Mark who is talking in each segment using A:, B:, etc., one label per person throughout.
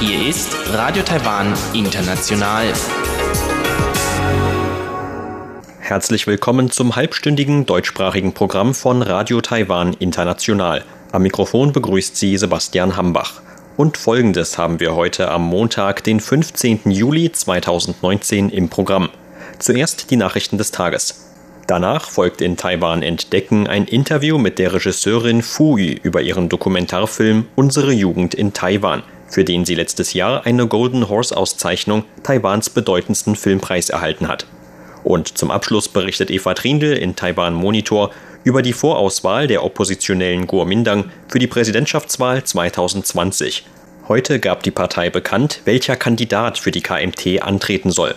A: Hier ist Radio Taiwan International.
B: Herzlich willkommen zum halbstündigen deutschsprachigen Programm von Radio Taiwan International. Am Mikrofon begrüßt Sie Sebastian Hambach. Und folgendes haben wir heute am Montag, den 15. Juli 2019 im Programm. Zuerst die Nachrichten des Tages. Danach folgt in Taiwan Entdecken ein Interview mit der Regisseurin Fu Yu über ihren Dokumentarfilm Unsere Jugend in Taiwan, für den sie letztes Jahr eine Golden Horse Auszeichnung Taiwans bedeutendsten Filmpreis erhalten hat. Und zum Abschluss berichtet Eva Trindl in Taiwan Monitor über die Vorauswahl der oppositionellen Kuomintang für die Präsidentschaftswahl 2020. Heute gab die Partei bekannt, welcher Kandidat für die KMT antreten soll.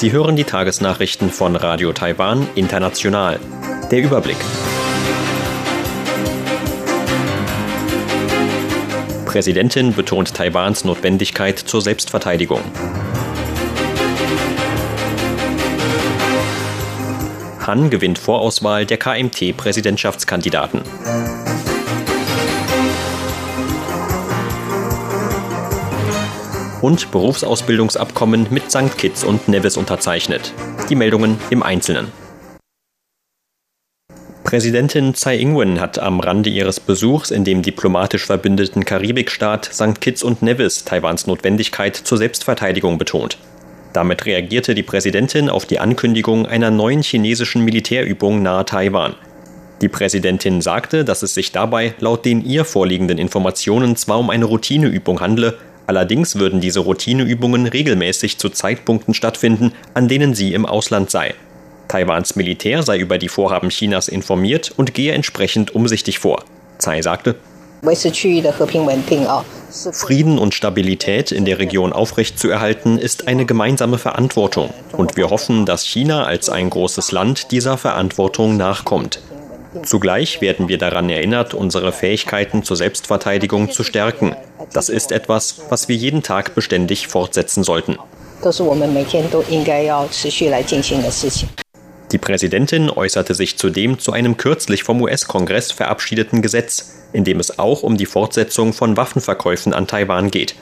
B: Sie hören die Tagesnachrichten von Radio Taiwan International. Der Überblick. Präsidentin betont Taiwans Notwendigkeit zur Selbstverteidigung. Han gewinnt Vorauswahl der KMT-Präsidentschaftskandidaten. Und Berufsausbildungsabkommen mit St. Kitts und Nevis unterzeichnet. Die Meldungen im Einzelnen. Präsidentin Tsai Ing-wen hat am Rande ihres Besuchs in dem diplomatisch verbündeten Karibikstaat St. Kitts und Nevis Taiwans Notwendigkeit zur Selbstverteidigung betont. Damit reagierte die Präsidentin auf die Ankündigung einer neuen chinesischen Militärübung nahe Taiwan. Die Präsidentin sagte, dass es sich dabei laut den ihr vorliegenden Informationen zwar um eine Routineübung handle, Allerdings würden diese Routineübungen regelmäßig zu Zeitpunkten stattfinden, an denen sie im Ausland sei. Taiwans Militär sei über die Vorhaben Chinas informiert und gehe entsprechend umsichtig vor. Tsai sagte, Frieden und Stabilität in der Region aufrechtzuerhalten ist eine gemeinsame Verantwortung und wir hoffen, dass China als ein großes Land dieser Verantwortung nachkommt. Zugleich werden wir daran erinnert, unsere Fähigkeiten zur Selbstverteidigung zu stärken. Das ist etwas, was wir jeden Tag beständig fortsetzen sollten. Die Präsidentin äußerte sich zudem zu einem kürzlich vom US-Kongress verabschiedeten Gesetz, in dem es auch um die Fortsetzung von Waffenverkäufen an Taiwan geht.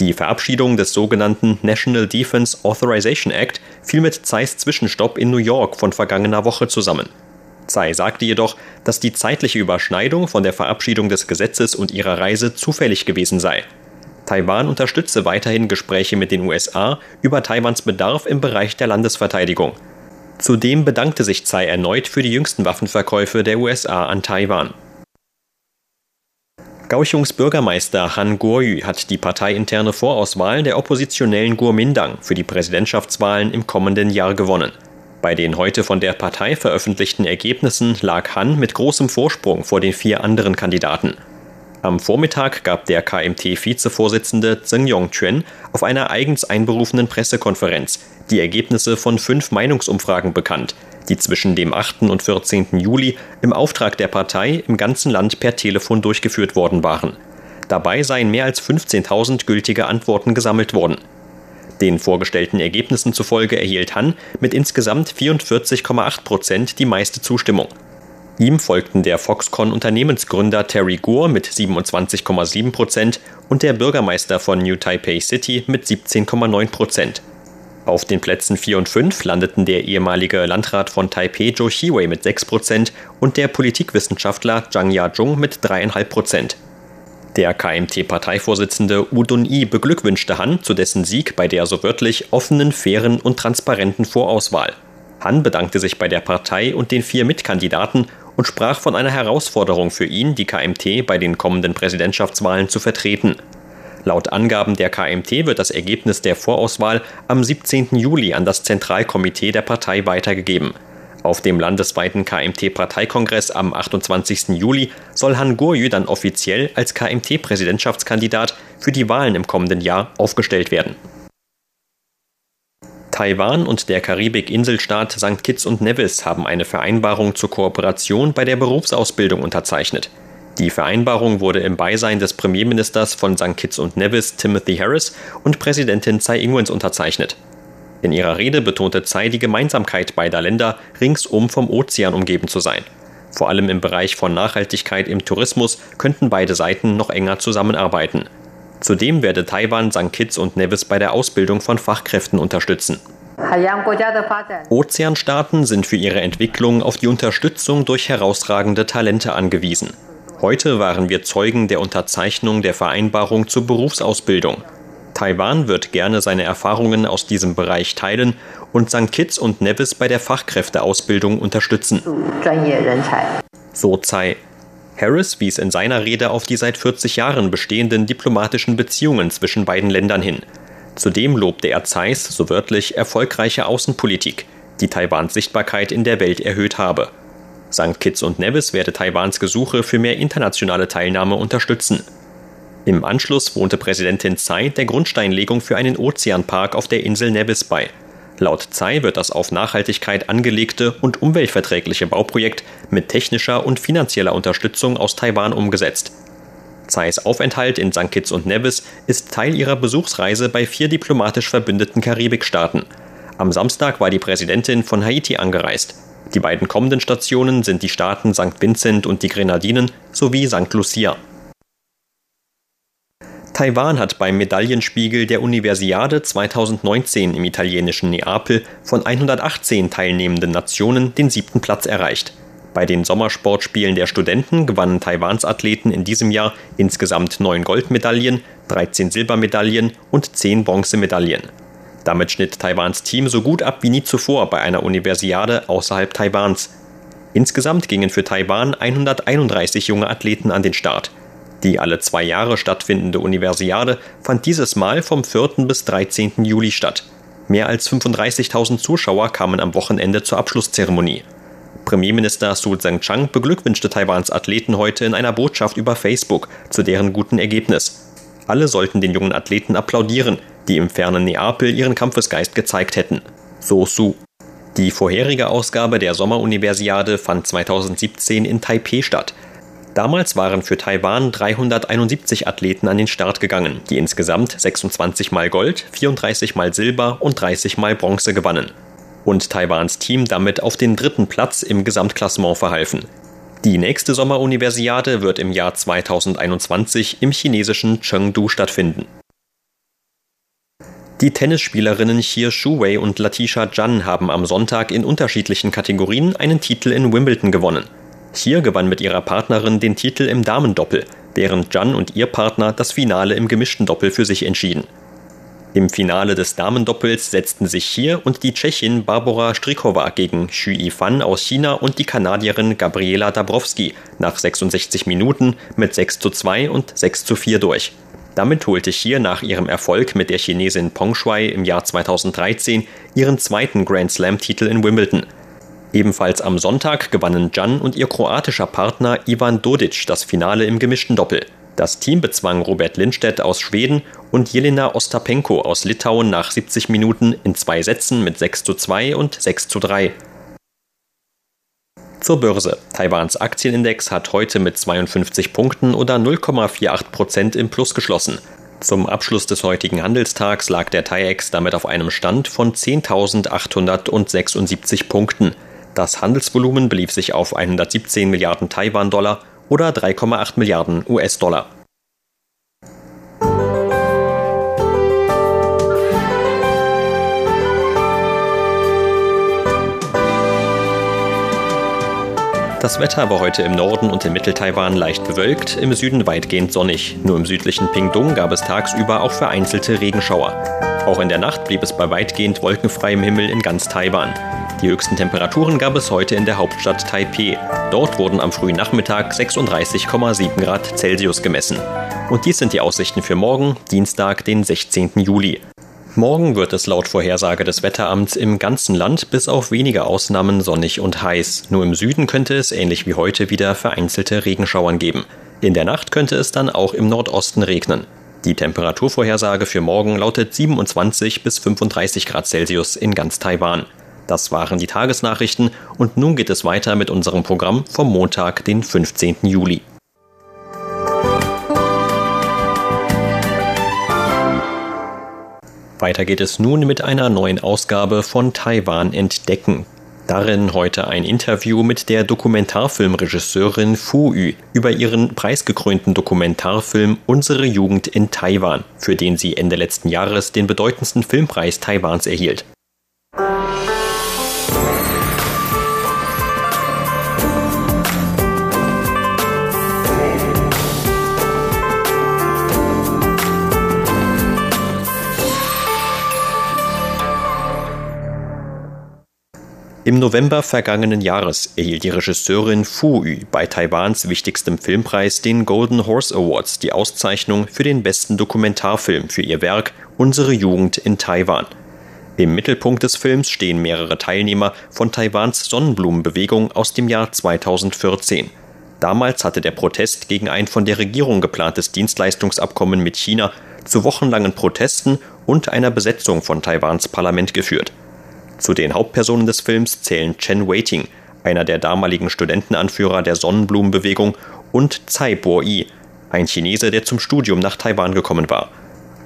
B: Die Verabschiedung des sogenannten National Defense Authorization Act fiel mit Zeiss Zwischenstopp in New York von vergangener Woche zusammen. Tsai sagte jedoch, dass die zeitliche Überschneidung von der Verabschiedung des Gesetzes und ihrer Reise zufällig gewesen sei. Taiwan unterstütze weiterhin Gespräche mit den USA über Taiwans Bedarf im Bereich der Landesverteidigung. Zudem bedankte sich Tsai erneut für die jüngsten Waffenverkäufe der USA an Taiwan. Kaohsiungs Bürgermeister Han Guoyu hat die parteiinterne Vorauswahl der oppositionellen Kuomintang für die Präsidentschaftswahlen im kommenden Jahr gewonnen. Bei den heute von der Partei veröffentlichten Ergebnissen lag Han mit großem Vorsprung vor den vier anderen Kandidaten. Am Vormittag gab der KMT-Vizevorsitzende Zheng Yongquan auf einer eigens einberufenen Pressekonferenz die Ergebnisse von fünf Meinungsumfragen bekannt, die zwischen dem 8. und 14. Juli im Auftrag der Partei im ganzen Land per Telefon durchgeführt worden waren. Dabei seien mehr als 15.000 gültige Antworten gesammelt worden. Den vorgestellten Ergebnissen zufolge erhielt Han mit insgesamt 44,8 Prozent die meiste Zustimmung. Ihm folgten der Foxconn-Unternehmensgründer Terry Gore mit 27,7 Prozent und der Bürgermeister von New Taipei City mit 17,9 Prozent. Auf den Plätzen 4 und 5 landeten der ehemalige Landrat von Taipei Zhou Xiwei mit 6 Prozent und der Politikwissenschaftler Zhang Ya-jung mit 3,5 Prozent. Der KMT-Parteivorsitzende Udun Yi beglückwünschte Han zu dessen Sieg bei der so wörtlich offenen, fairen und transparenten Vorauswahl. Han bedankte sich bei der Partei und den vier Mitkandidaten und sprach von einer Herausforderung für ihn, die KMT bei den kommenden Präsidentschaftswahlen zu vertreten. Laut Angaben der KMT wird das Ergebnis der Vorauswahl am 17. Juli an das Zentralkomitee der Partei weitergegeben. Auf dem landesweiten KMT-Parteikongress am 28. Juli soll Han Guoyu dann offiziell als KMT-Präsidentschaftskandidat für die Wahlen im kommenden Jahr aufgestellt werden. Taiwan und der Karibik-Inselstaat St. Kitts und Nevis haben eine Vereinbarung zur Kooperation bei der Berufsausbildung unterzeichnet. Die Vereinbarung wurde im Beisein des Premierministers von St. Kitts und Nevis Timothy Harris und Präsidentin Tsai Ing-wen unterzeichnet. In ihrer Rede betonte Tsai die Gemeinsamkeit beider Länder, ringsum vom Ozean umgeben zu sein. Vor allem im Bereich von Nachhaltigkeit im Tourismus könnten beide Seiten noch enger zusammenarbeiten. Zudem werde Taiwan St. Kitts und Nevis bei der Ausbildung von Fachkräften unterstützen. Ozeanstaaten sind für ihre Entwicklung auf die Unterstützung durch herausragende Talente angewiesen. Heute waren wir Zeugen der Unterzeichnung der Vereinbarung zur Berufsausbildung. Taiwan wird gerne seine Erfahrungen aus diesem Bereich teilen und St. Kitts und Nevis bei der Fachkräfteausbildung unterstützen. So Tsai. Harris wies in seiner Rede auf die seit 40 Jahren bestehenden diplomatischen Beziehungen zwischen beiden Ländern hin. Zudem lobte er Tsais, so wörtlich, erfolgreiche Außenpolitik, die Taiwans Sichtbarkeit in der Welt erhöht habe. St. Kitts und Nevis werde Taiwans Gesuche für mehr internationale Teilnahme unterstützen. Im Anschluss wohnte Präsidentin Tsai der Grundsteinlegung für einen Ozeanpark auf der Insel Nevis bei. Laut Tsai wird das auf Nachhaltigkeit angelegte und umweltverträgliche Bauprojekt mit technischer und finanzieller Unterstützung aus Taiwan umgesetzt. Tsais Aufenthalt in St. Kitts und Nevis ist Teil ihrer Besuchsreise bei vier diplomatisch verbündeten Karibikstaaten. Am Samstag war die Präsidentin von Haiti angereist. Die beiden kommenden Stationen sind die Staaten St. Vincent und die Grenadinen sowie St. Lucia. Taiwan hat beim Medaillenspiegel der Universiade 2019 im italienischen Neapel von 118 teilnehmenden Nationen den siebten Platz erreicht. Bei den Sommersportspielen der Studenten gewannen Taiwans Athleten in diesem Jahr insgesamt neun Goldmedaillen, 13 Silbermedaillen und 10 Bronzemedaillen. Damit schnitt Taiwans Team so gut ab wie nie zuvor bei einer Universiade außerhalb Taiwans. Insgesamt gingen für Taiwan 131 junge Athleten an den Start. Die alle zwei Jahre stattfindende Universiade fand dieses Mal vom 4. bis 13. Juli statt. Mehr als 35.000 Zuschauer kamen am Wochenende zur Abschlusszeremonie. Premierminister Su Tseng-Chang beglückwünschte Taiwans Athleten heute in einer Botschaft über Facebook zu deren guten Ergebnis. Alle sollten den jungen Athleten applaudieren, die im fernen Neapel ihren Kampfesgeist gezeigt hätten. So Su. Die vorherige Ausgabe der Sommeruniversiade fand 2017 in Taipeh statt. Damals waren für Taiwan 371 Athleten an den Start gegangen, die insgesamt 26 mal Gold, 34 mal Silber und 30 mal Bronze gewannen. Und Taiwans Team damit auf den dritten Platz im Gesamtklassement verhalfen. Die nächste Sommeruniversiade wird im Jahr 2021 im chinesischen Chengdu stattfinden. Die Tennisspielerinnen Xie Shuwei und Latisha Zhan haben am Sonntag in unterschiedlichen Kategorien einen Titel in Wimbledon gewonnen. Xie gewann mit ihrer Partnerin den Titel im Damendoppel, während Zhan und ihr Partner das Finale im gemischten Doppel für sich entschieden. Im Finale des Damendoppels setzten sich Xie und die Tschechin Barbara Strikova gegen Xu Yifan aus China und die Kanadierin Gabriela Dabrowski nach 66 Minuten mit 6 zu 2 und 6 zu 4 durch. Damit holte Xie nach ihrem Erfolg mit der Chinesin Peng Shuai im Jahr 2013 ihren zweiten Grand Slam-Titel in Wimbledon. Ebenfalls am Sonntag gewannen Jan und ihr kroatischer Partner Ivan Dodic das Finale im gemischten Doppel. Das Team bezwang Robert Lindstedt aus Schweden und Jelena Ostapenko aus Litauen nach 70 Minuten in zwei Sätzen mit 6 zu 2 und 6 zu 3. Zur Börse. Taiwans Aktienindex hat heute mit 52 Punkten oder 0,48 Prozent im Plus geschlossen. Zum Abschluss des heutigen Handelstags lag der TAIEX damit auf einem Stand von 10.876 Punkten. Das Handelsvolumen belief sich auf 117 Milliarden Taiwan-Dollar oder 3,8 Milliarden US-Dollar. Das Wetter war heute im Norden und in Mitteltaiwan leicht bewölkt, im Süden weitgehend sonnig. Nur im südlichen Pingdong gab es tagsüber auch vereinzelte Regenschauer. Auch in der Nacht blieb es bei weitgehend wolkenfreiem Himmel in ganz Taiwan. Die höchsten Temperaturen gab es heute in der Hauptstadt Taipeh. Dort wurden am frühen Nachmittag 36,7 Grad Celsius gemessen. Und dies sind die Aussichten für morgen, Dienstag, den 16. Juli. Morgen wird es laut Vorhersage des Wetteramts im ganzen Land bis auf wenige Ausnahmen sonnig und heiß. Nur im Süden könnte es ähnlich wie heute wieder vereinzelte Regenschauern geben. In der Nacht könnte es dann auch im Nordosten regnen. Die Temperaturvorhersage für morgen lautet 27 bis 35 Grad Celsius in ganz Taiwan. Das waren die Tagesnachrichten und nun geht es weiter mit unserem Programm vom Montag, den 15. Juli. Weiter geht es nun mit einer neuen Ausgabe von Taiwan entdecken. Darin heute ein Interview mit der Dokumentarfilmregisseurin Fu Yu über ihren preisgekrönten Dokumentarfilm Unsere Jugend in Taiwan, für den sie Ende letzten Jahres den bedeutendsten Filmpreis Taiwans erhielt. Im November vergangenen Jahres erhielt die Regisseurin Fu Yu bei Taiwans wichtigstem Filmpreis, den Golden Horse Awards, die Auszeichnung für den besten Dokumentarfilm für ihr Werk Unsere Jugend in Taiwan. Im Mittelpunkt des Films stehen mehrere Teilnehmer von Taiwans Sonnenblumenbewegung aus dem Jahr 2014. Damals hatte der Protest gegen ein von der Regierung geplantes Dienstleistungsabkommen mit China zu wochenlangen Protesten und einer Besetzung von Taiwans Parlament geführt. Zu den Hauptpersonen des Films zählen Chen Weiting, einer der damaligen Studentenanführer der Sonnenblumenbewegung, und Tsai Bo-i, ein Chinese, der zum Studium nach Taiwan gekommen war.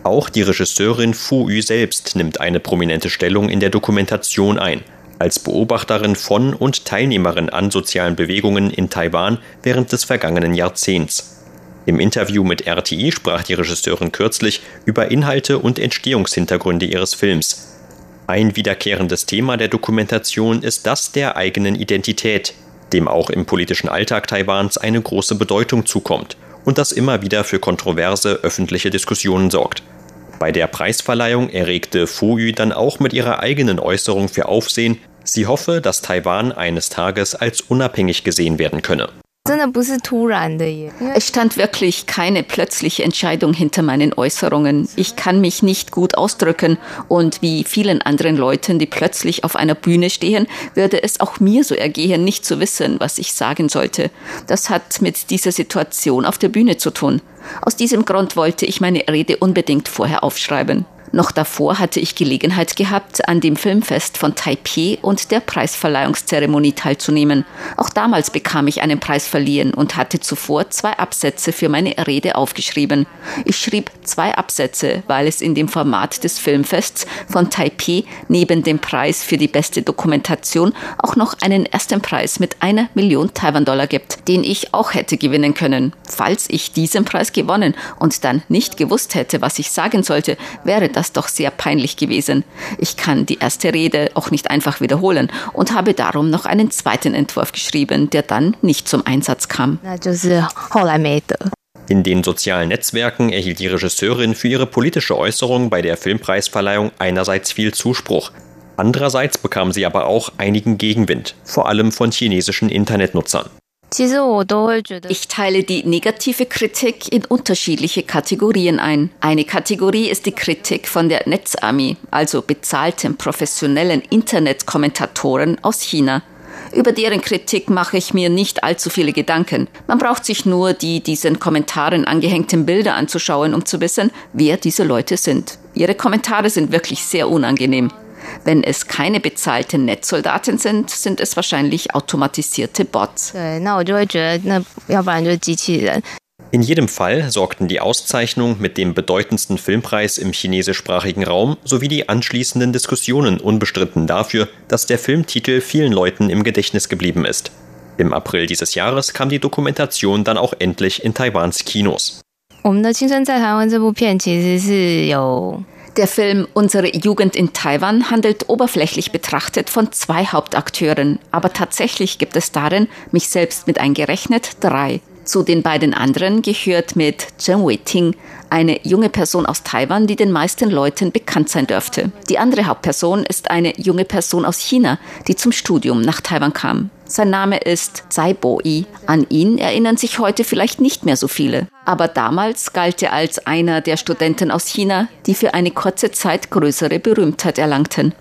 B: Auch die Regisseurin Fu Yu selbst nimmt eine prominente Stellung in der Dokumentation ein, als Beobachterin von und Teilnehmerin an sozialen Bewegungen in Taiwan während des vergangenen Jahrzehnts. Im Interview mit RTI sprach die Regisseurin kürzlich über Inhalte und Entstehungshintergründe ihres Films. Ein wiederkehrendes Thema der Dokumentation ist das der eigenen Identität, dem auch im politischen Alltag Taiwans eine große Bedeutung zukommt und das immer wieder für kontroverse öffentliche Diskussionen sorgt. Bei der Preisverleihung erregte Fu Yu dann auch mit ihrer eigenen Äußerung für Aufsehen, sie hoffe, dass Taiwan eines Tages als unabhängig gesehen werden könne.
C: Es stand wirklich keine plötzliche Entscheidung hinter meinen Äußerungen. Ich kann mich nicht gut ausdrücken und wie vielen anderen Leuten, die plötzlich auf einer Bühne stehen, würde es auch mir so ergehen, nicht zu wissen, was ich sagen sollte. Das hat mit dieser Situation auf der Bühne zu tun. Aus diesem Grund wollte ich meine Rede unbedingt vorher aufschreiben. Noch davor hatte ich Gelegenheit gehabt, an dem Filmfest von Taipei und der Preisverleihungszeremonie teilzunehmen. Auch damals bekam ich einen Preis verliehen und hatte zuvor zwei Absätze für meine Rede aufgeschrieben. Ich schrieb zwei Absätze, weil es in dem Format des Filmfests von Taipei neben dem Preis für die beste Dokumentation auch noch einen ersten Preis mit einer Million Taiwan-Dollar gibt, den ich auch hätte gewinnen können. Falls ich diesen Preis gewonnen und dann nicht gewusst hätte, was ich sagen sollte, wäre das doch sehr peinlich gewesen. Ich kann die erste Rede auch nicht einfach wiederholen und habe darum noch einen zweiten Entwurf geschrieben, der dann nicht zum Einsatz kam.
B: In den sozialen Netzwerken erhielt die Regisseurin für ihre politische Äußerung bei der Filmpreisverleihung einerseits viel Zuspruch. Andererseits bekam sie aber auch einigen Gegenwind, vor allem von chinesischen Internetnutzern.
C: Ich teile die negative Kritik in unterschiedliche Kategorien ein. Eine Kategorie ist die Kritik von der Netzarmee, also bezahlten professionellen Internetkommentatoren aus China. Über deren Kritik mache ich mir nicht allzu viele Gedanken. Man braucht sich nur die diesen Kommentaren angehängten Bilder anzuschauen, um zu wissen, wer diese Leute sind. Ihre Kommentare sind wirklich sehr unangenehm. Wenn es keine bezahlten Netzsoldaten sind, sind es wahrscheinlich automatisierte Bots.
B: In jedem Fall sorgten die Auszeichnung mit dem bedeutendsten Filmpreis im chinesischsprachigen Raum sowie die anschließenden Diskussionen unbestritten dafür, dass der Filmtitel vielen Leuten im Gedächtnis geblieben ist. Im April dieses Jahres kam die Dokumentation dann auch endlich in Taiwans Kinos. 我们的青春在台湾这部片其实是有
C: der Film Unsere Jugend in Taiwan handelt oberflächlich betrachtet von zwei Hauptakteuren, aber tatsächlich gibt es darin, mich selbst mit eingerechnet, drei. Zu den beiden anderen gehört mit Chen Wei-ting eine junge Person aus Taiwan, die den meisten Leuten bekannt sein dürfte. Die andere Hauptperson ist eine junge Person aus China, die zum Studium nach Taiwan kam. Sein Name ist Tsai Bo-i. An ihn erinnern sich heute vielleicht nicht mehr so viele. Aber damals galt er als einer der Studenten aus China, die für eine kurze Zeit größere Berühmtheit erlangten.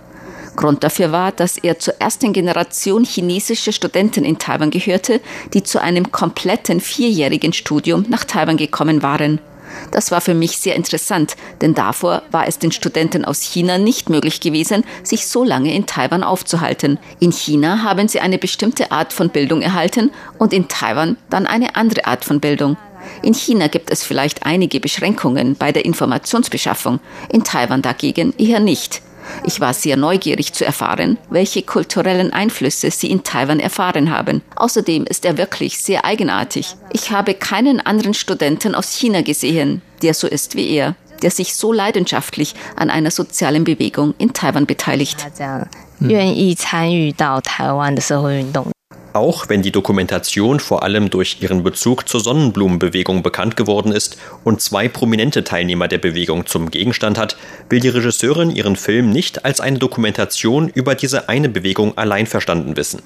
C: Grund dafür war, dass er zur ersten Generation chinesischer Studenten in Taiwan gehörte, die zu einem kompletten vierjährigen Studium nach Taiwan gekommen waren. Das war für mich sehr interessant, denn davor war es den Studenten aus China nicht möglich gewesen, sich so lange in Taiwan aufzuhalten. In China haben sie eine bestimmte Art von Bildung erhalten und in Taiwan dann eine andere Art von Bildung. In China gibt es vielleicht einige Beschränkungen bei der Informationsbeschaffung, in Taiwan dagegen eher nicht. Ich war sehr neugierig zu erfahren, welche kulturellen Einflüsse sie in Taiwan erfahren haben. Außerdem ist er wirklich sehr eigenartig. Ich habe keinen anderen Studenten aus China gesehen, der so ist wie er der sich so leidenschaftlich an einer sozialen Bewegung in Taiwan beteiligt.
B: Auch wenn die Dokumentation vor allem durch ihren Bezug zur Sonnenblumenbewegung bekannt geworden ist und zwei prominente Teilnehmer der Bewegung zum Gegenstand hat, will die Regisseurin ihren Film nicht als eine Dokumentation über diese eine Bewegung allein verstanden wissen.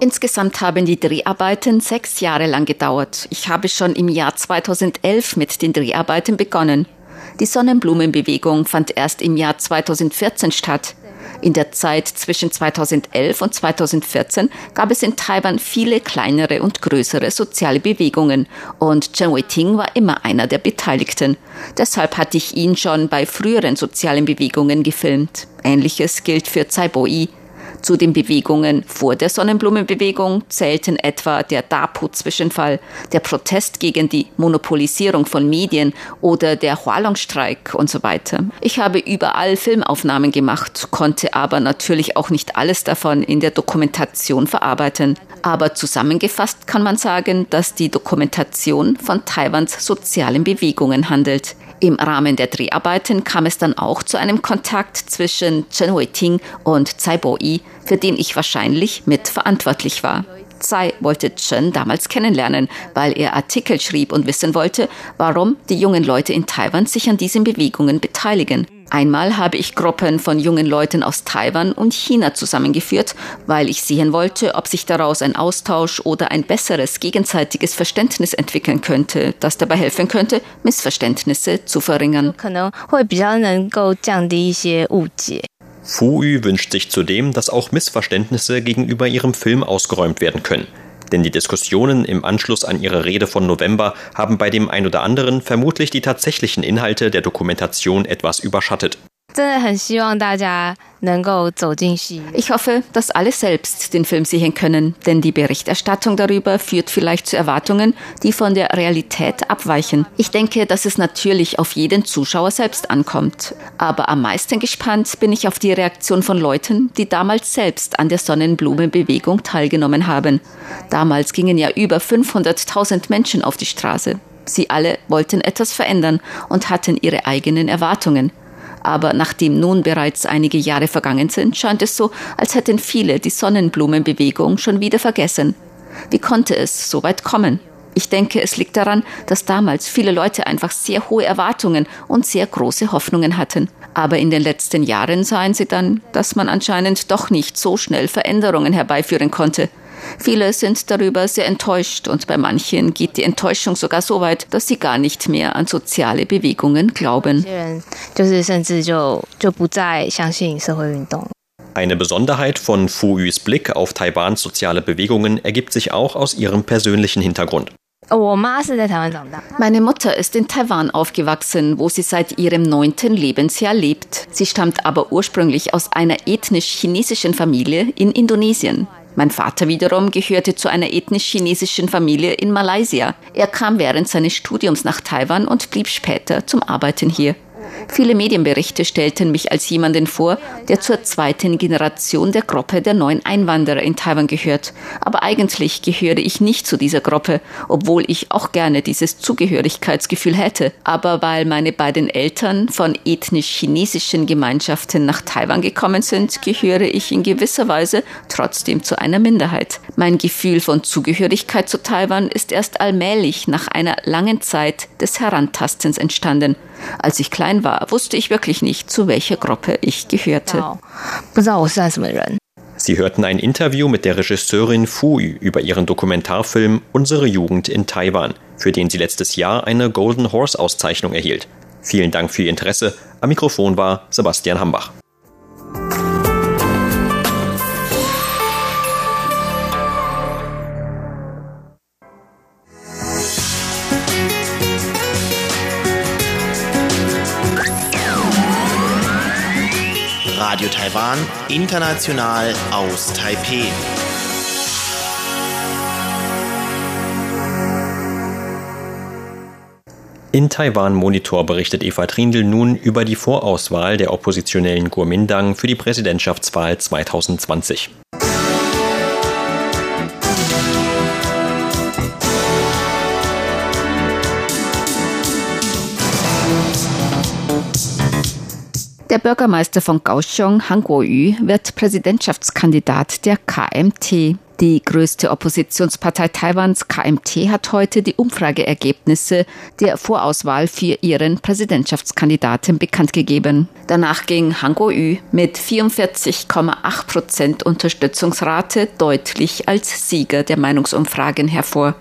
C: Insgesamt haben die Dreharbeiten sechs Jahre lang gedauert. Ich habe schon im Jahr 2011 mit den Dreharbeiten begonnen. Die Sonnenblumenbewegung fand erst im Jahr 2014 statt. In der Zeit zwischen 2011 und 2014 gab es in Taiwan viele kleinere und größere soziale Bewegungen und Chen Wei-ting war immer einer der Beteiligten. Deshalb hatte ich ihn schon bei früheren sozialen Bewegungen gefilmt. Ähnliches gilt für Tsai Bo-i. Zu den Bewegungen vor der Sonnenblumenbewegung zählten etwa der DAPU-Zwischenfall, der Protest gegen die Monopolisierung von Medien oder der Hualong-Streik und so weiter. Ich habe überall Filmaufnahmen gemacht, konnte aber natürlich auch nicht alles davon in der Dokumentation verarbeiten. Aber zusammengefasst kann man sagen, dass die Dokumentation von Taiwans sozialen Bewegungen handelt. Im Rahmen der Dreharbeiten kam es dann auch zu einem Kontakt zwischen Chen Wei-ting und Tsai Bo-i, für den ich wahrscheinlich mitverantwortlich war. Tsai wollte Chen damals kennenlernen, weil er Artikel schrieb und wissen wollte, warum die jungen Leute in Taiwan sich an diesen Bewegungen beteiligen. Einmal habe ich Gruppen von jungen Leuten aus Taiwan und China zusammengeführt, weil ich sehen wollte, ob sich daraus ein Austausch oder ein besseres gegenseitiges Verständnis entwickeln könnte, das dabei helfen könnte, Missverständnisse zu verringern.
B: Fu Yu wünscht sich zudem, dass auch Missverständnisse gegenüber ihrem Film ausgeräumt werden können. Denn die Diskussionen im Anschluss an ihre Rede von November haben bei dem ein oder anderen vermutlich die tatsächlichen Inhalte der Dokumentation etwas überschattet.
C: Ich hoffe, dass alle selbst den Film sehen können, denn die Berichterstattung darüber führt vielleicht zu Erwartungen, die von der Realität abweichen. Ich denke, dass es natürlich auf jeden Zuschauer selbst ankommt. Aber am meisten gespannt bin ich auf die Reaktion von Leuten, die damals selbst an der Sonnenblumenbewegung teilgenommen haben. Damals gingen ja über 500.000 Menschen auf die Straße. Sie alle wollten etwas verändern und hatten ihre eigenen Erwartungen. Aber nachdem nun bereits einige Jahre vergangen sind, scheint es so, als hätten viele die Sonnenblumenbewegung schon wieder vergessen. Wie konnte es so weit kommen? Ich denke, es liegt daran, dass damals viele Leute einfach sehr hohe Erwartungen und sehr große Hoffnungen hatten. Aber in den letzten Jahren sahen sie dann, dass man anscheinend doch nicht so schnell Veränderungen herbeiführen konnte. Viele sind darüber sehr enttäuscht und bei manchen geht die Enttäuschung sogar so weit, dass sie gar nicht mehr an soziale Bewegungen glauben.
B: Eine Besonderheit von Fu Yus Blick auf Taiwans soziale Bewegungen ergibt sich auch aus ihrem persönlichen Hintergrund.
C: Meine Mutter ist in Taiwan aufgewachsen, wo sie seit ihrem neunten Lebensjahr lebt. Sie stammt aber ursprünglich aus einer ethnisch chinesischen Familie in Indonesien. Mein Vater wiederum gehörte zu einer ethnisch-chinesischen Familie in Malaysia. Er kam während seines Studiums nach Taiwan und blieb später zum Arbeiten hier. Viele Medienberichte stellten mich als jemanden vor, der zur zweiten Generation der Gruppe der neuen Einwanderer in Taiwan gehört. Aber eigentlich gehöre ich nicht zu dieser Gruppe, obwohl ich auch gerne dieses Zugehörigkeitsgefühl hätte. Aber weil meine beiden Eltern von ethnisch-chinesischen Gemeinschaften nach Taiwan gekommen sind, gehöre ich in gewisser Weise trotzdem zu einer Minderheit. Mein Gefühl von Zugehörigkeit zu Taiwan ist erst allmählich nach einer langen Zeit des Herantastens entstanden. Als ich klein war, wusste ich wirklich nicht, zu welcher Gruppe ich gehörte.
B: Sie hörten ein Interview mit der Regisseurin Fu Yu über ihren Dokumentarfilm Unsere Jugend in Taiwan, für den sie letztes Jahr eine Golden Horse Auszeichnung erhielt. Vielen Dank für Ihr Interesse. Am Mikrofon war Sebastian Hambach.
A: Radio Taiwan, international aus Taipeh.
B: In Taiwan Monitor berichtet Eva Trindl nun über die Vorauswahl der oppositionellen Kuomintang für die Präsidentschaftswahl 2020.
C: Der Bürgermeister von Kaohsiung, Han Kuo-yu, wird Präsidentschaftskandidat der KMT. Die größte Oppositionspartei Taiwans, KMT, hat heute die Umfrageergebnisse der Vorauswahl für ihren Präsidentschaftskandidaten bekannt gegeben. Danach ging Han Kuo-yu mit 44,8 Prozent Unterstützungsrate deutlich als Sieger der Meinungsumfragen hervor.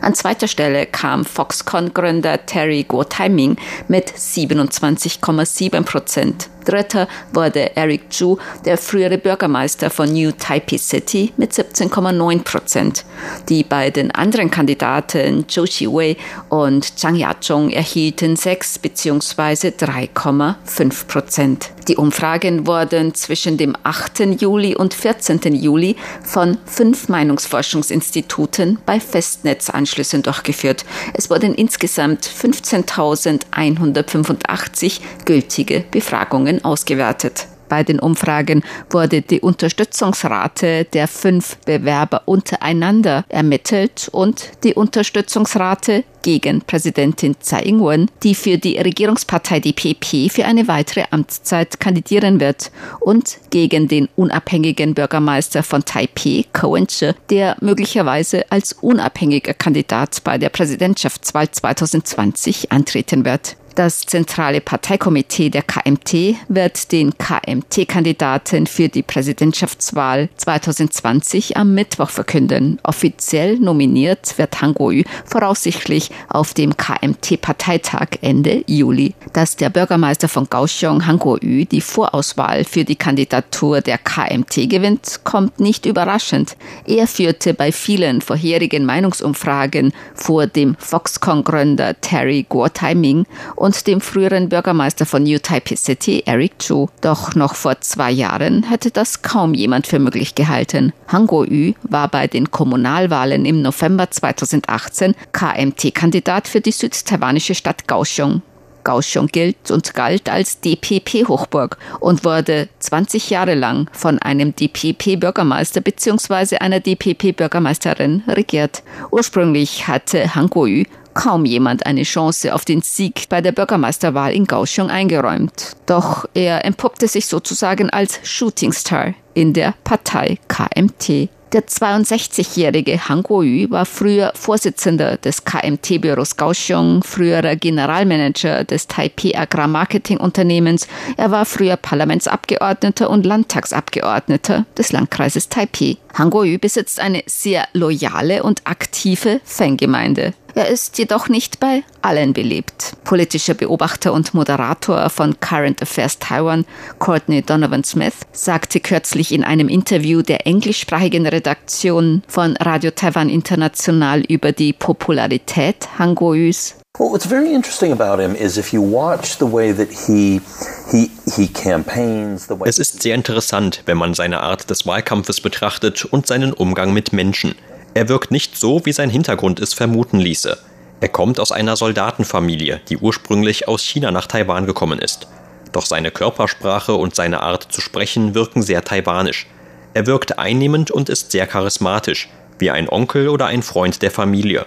C: An zweiter Stelle kam Foxconn-Gründer Terry Guo Taiming mit 27,7 Prozent. Dritter wurde Eric Chu, der frühere Bürgermeister von New Taipei City, mit 17,9 Prozent. Die beiden anderen Kandidaten Zhou Xiwei und Zhang Yazhong erhielten 6 bzw. 3,5 Prozent. Die Umfragen wurden zwischen dem 8. Juli und 14. Juli von fünf Meinungsforschungsinstituten bei Festnetzanschlüssen durchgeführt. Es wurden insgesamt 15.185 gültige Befragungen Umfragen ausgewertet. Bei den Umfragen wurde die Unterstützungsrate der fünf Bewerber untereinander ermittelt und die Unterstützungsrate gegen Präsidentin Tsai Ing-wen, die für die Regierungspartei DPP für eine weitere Amtszeit kandidieren wird, und gegen den unabhängigen Bürgermeister von Taipei, Cohen Che, der möglicherweise als unabhängiger Kandidat bei der Präsidentschaftswahl 2020 antreten wird. Das zentrale Parteikomitee der KMT wird den KMT-Kandidaten für die Präsidentschaftswahl 2020 am Mittwoch verkünden. Offiziell nominiert wird Han Kuo-yu voraussichtlich auf dem KMT-Parteitag Ende Juli. Dass der Bürgermeister von Kaohsiung, Han Kuo-yu, die Vorauswahl für die Kandidatur der KMT gewinnt, kommt nicht überraschend. Er führte bei vielen vorherigen Meinungsumfragen vor dem Foxconn-Gründer Terry Guo Taiming und dem früheren Bürgermeister von New Taipei City, Eric Chu. Doch noch vor zwei Jahren hätte das kaum jemand für möglich gehalten. Han Kuo-yu war bei den Kommunalwahlen im November 2018 KMT-Kandidat für die südtaiwanische Stadt Kaohsiung. Kaohsiung gilt und galt als DPP-Hochburg und wurde 20 Jahre lang von einem DPP-Bürgermeister bzw. einer DPP-Bürgermeisterin regiert. Ursprünglich hatte Han Kuo-yu kaum jemand eine Chance auf den Sieg bei der Bürgermeisterwahl in Kaohsiung eingeräumt. Doch er empoppte sich sozusagen als Shootingstar in der Partei KMT. Der 62-jährige Han Kuo-yu war früher Vorsitzender des KMT-Büros Kaohsiung, früherer Generalmanager des Taipei Agrarmarketing-Unternehmens. Er war früher Parlamentsabgeordneter und Landtagsabgeordneter des Landkreises Taipei. Han Kuo-yu besitzt eine sehr loyale und aktive Fangemeinde. Er ist jedoch nicht bei allen beliebt. Politischer Beobachter und Moderator von Current Affairs Taiwan, Courtney Donovan Smith, sagte kürzlich in einem Interview der englischsprachigen Redaktion von Radio Taiwan International über die Popularität Han Kuo-yus.
B: What's very interesting about him is if you watch the way that he he he campaigns the way Es ist sehr interessant, wenn man seine Art des Wahlkampfes betrachtet und seinen Umgang mit Menschen. Er wirkt nicht so, wie sein Hintergrund es vermuten ließe. Er kommt aus einer Soldatenfamilie, die ursprünglich aus China nach Taiwan gekommen ist. Doch seine Körpersprache und seine Art zu sprechen wirken sehr taiwanisch. Er wirkt einnehmend und ist sehr charismatisch, wie ein Onkel oder ein Freund der Familie.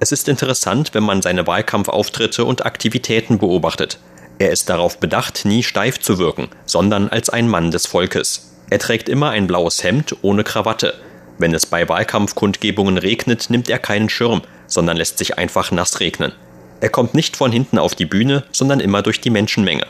B: Es ist interessant, wenn man seine Wahlkampfauftritte und Aktivitäten beobachtet. Er ist darauf bedacht, nie steif zu wirken, sondern als ein Mann des Volkes. Er trägt immer ein blaues Hemd ohne Krawatte. Wenn es bei Wahlkampfkundgebungen regnet, nimmt er keinen Schirm, sondern lässt sich einfach nass regnen. Er kommt nicht von hinten auf die Bühne, sondern immer durch die Menschenmenge.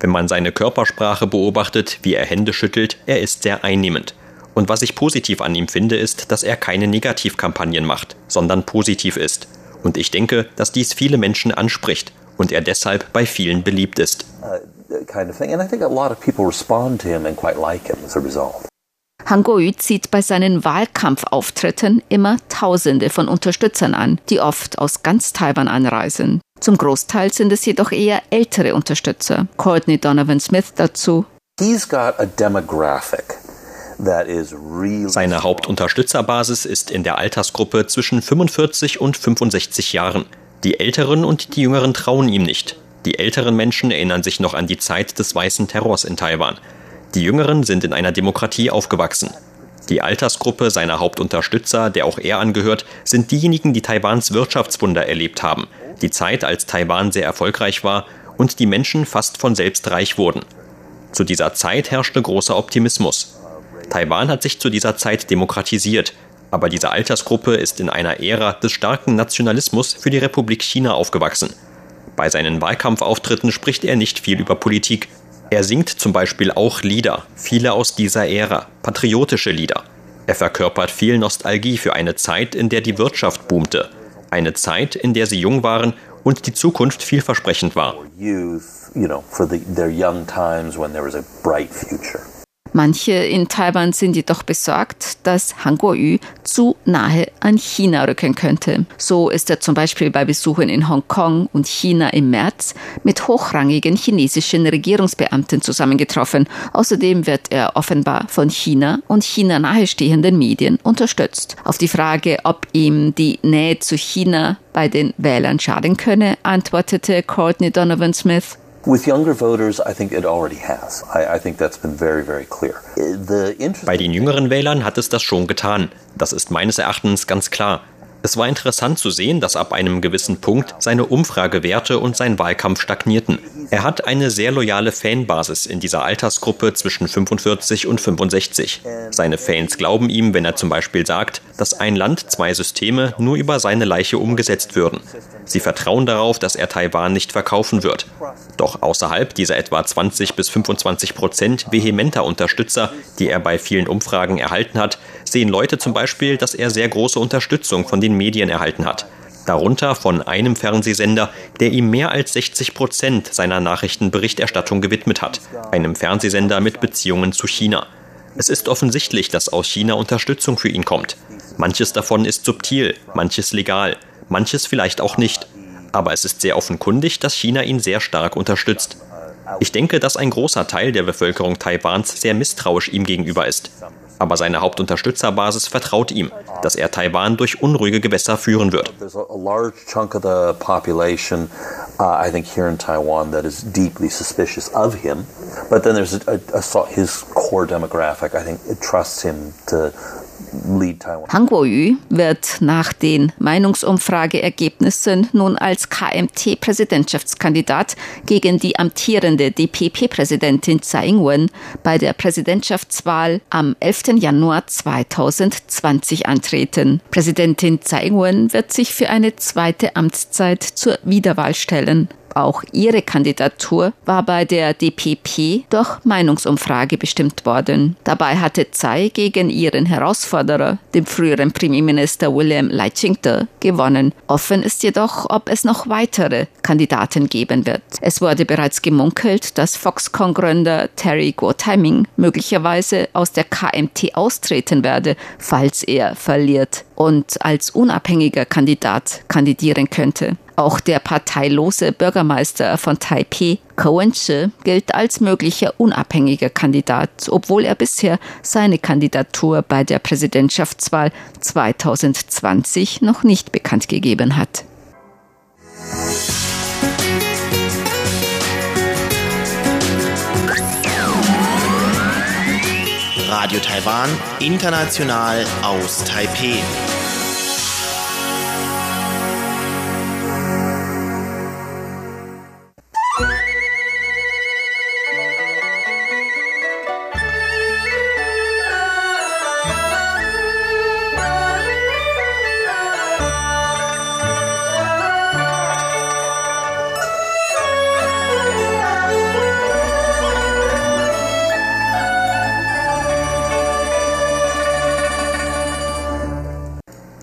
B: Wenn man seine Körpersprache beobachtet, wie er Hände schüttelt, er ist sehr einnehmend. Und was ich positiv an ihm finde, ist, dass er keine Negativkampagnen macht, sondern positiv ist. Und ich denke, dass dies viele Menschen anspricht und er deshalb bei vielen beliebt ist. Uh, kind of thing. And I think a lot of people respond to him and quite like him as a result.
C: Han Kuo-yu zieht bei seinen Wahlkampfauftritten immer Tausende von Unterstützern an, die oft aus ganz Taiwan anreisen. Zum Großteil sind es jedoch eher ältere Unterstützer. Courtney Donovan Smith dazu.
B: Seine Hauptunterstützerbasis ist in der Altersgruppe zwischen 45 und 65 Jahren. Die Älteren und die Jüngeren trauen ihm nicht. Die älteren Menschen erinnern sich noch an die Zeit des weißen Terrors in Taiwan. Die Jüngeren sind in einer Demokratie aufgewachsen. Die Altersgruppe seiner Hauptunterstützer, der auch er angehört, sind diejenigen, die Taiwans Wirtschaftswunder erlebt haben, die Zeit, als Taiwan sehr erfolgreich war und die Menschen fast von selbst reich wurden. Zu dieser Zeit herrschte großer Optimismus. Taiwan hat sich zu dieser Zeit demokratisiert, aber diese Altersgruppe ist in einer Ära des starken Nationalismus für die Republik China aufgewachsen. Bei seinen Wahlkampfauftritten spricht er nicht viel über Politik, er singt zum Beispiel auch Lieder, viele aus dieser Ära, patriotische Lieder. Er verkörpert viel Nostalgie für eine Zeit, in der die Wirtschaft boomte. Eine Zeit, in der sie jung waren und die Zukunft vielversprechend war. You know,
C: Manche in Taiwan sind jedoch besorgt, dass Han Kuo-yu zu nahe an China rücken könnte. So ist er zum Beispiel bei Besuchen in Hongkong und China im März mit hochrangigen chinesischen Regierungsbeamten zusammengetroffen. Außerdem wird er offenbar von China und China nahestehenden Medien unterstützt. Auf die Frage, ob ihm die Nähe zu China bei den Wählern schaden könne, antwortete Courtney Donovan Smith, Clear.
B: Bei den jüngeren Wählern hat es das schon getan. Das ist meines Erachtens ganz klar. Es war interessant zu sehen, dass ab einem gewissen Punkt seine Umfragewerte und sein Wahlkampf stagnierten. Er hat eine sehr loyale Fanbasis in dieser Altersgruppe zwischen 45 und 65. Seine Fans glauben ihm, wenn er zum Beispiel sagt, dass ein Land, zwei Systeme nur über seine Leiche umgesetzt würden. Sie vertrauen darauf, dass er Taiwan nicht verkaufen wird. Doch außerhalb dieser etwa 20 bis 25 Prozent vehementer Unterstützer, die er bei vielen Umfragen erhalten hat, sehen Leute zum Beispiel, dass er sehr große Unterstützung von den Medien erhalten hat. Darunter von einem Fernsehsender, der ihm mehr als 60 Prozent seiner Nachrichtenberichterstattung gewidmet hat, einem Fernsehsender mit Beziehungen zu China. Es ist offensichtlich, dass aus China Unterstützung für ihn kommt. Manches davon ist subtil, manches legal, manches vielleicht auch nicht. Aber es ist sehr offenkundig, dass China ihn sehr stark unterstützt. Ich denke, dass ein großer Teil der Bevölkerung Taiwans sehr misstrauisch ihm gegenüber ist aber seine Hauptunterstützerbasis vertraut ihm, dass er Taiwan durch unruhige Gewässer führen wird.
D: Uh, I think here in Taiwan that is deeply suspicious of him, but then there's a, a, his core demographic. I think trusts him to
C: Han Kuo-yu wird nach den Meinungsumfrageergebnissen nun als KMT-Präsidentschaftskandidat gegen die amtierende DPP-Präsidentin Tsai Ing-wen bei der Präsidentschaftswahl am 11. Januar 2020 antreten. Präsidentin Tsai Ing-wen wird sich für eine zweite Amtszeit zur Wiederwahl stellen. Auch ihre Kandidatur war bei der DPP durch Meinungsumfrage bestimmt worden. Dabei hatte Tsai gegen ihren Herausforderer, dem früheren Premierminister William Leichingter, gewonnen. Offen ist jedoch, ob es noch weitere Kandidaten geben wird. Es wurde bereits gemunkelt, dass Foxconn-Gründer Terry Guo-Timing möglicherweise aus der KMT austreten werde, falls er verliert und als unabhängiger Kandidat kandidieren könnte. Auch der parteilose Bürgermeister von Taipei, Ko Wen-che, gilt als möglicher unabhängiger Kandidat, obwohl er bisher seine Kandidatur bei der Präsidentschaftswahl 2020 noch nicht bekannt gegeben hat.
A: Radio Taiwan, international aus Taipei.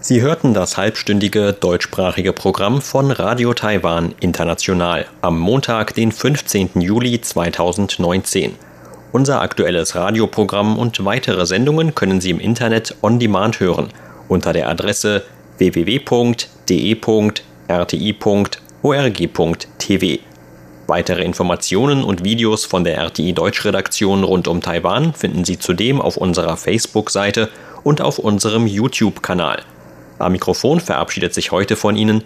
B: Sie hörten das halbstündige deutschsprachige Programm von Radio Taiwan International am Montag, den 15. Juli 2019. Unser aktuelles Radioprogramm und weitere Sendungen können Sie im Internet on demand hören unter der Adresse www.de.rti.org.tv. Weitere Informationen und Videos von der RTI Deutschredaktion rund um Taiwan finden Sie zudem auf unserer Facebook-Seite und auf unserem YouTube-Kanal. Am Mikrofon verabschiedet sich heute von Ihnen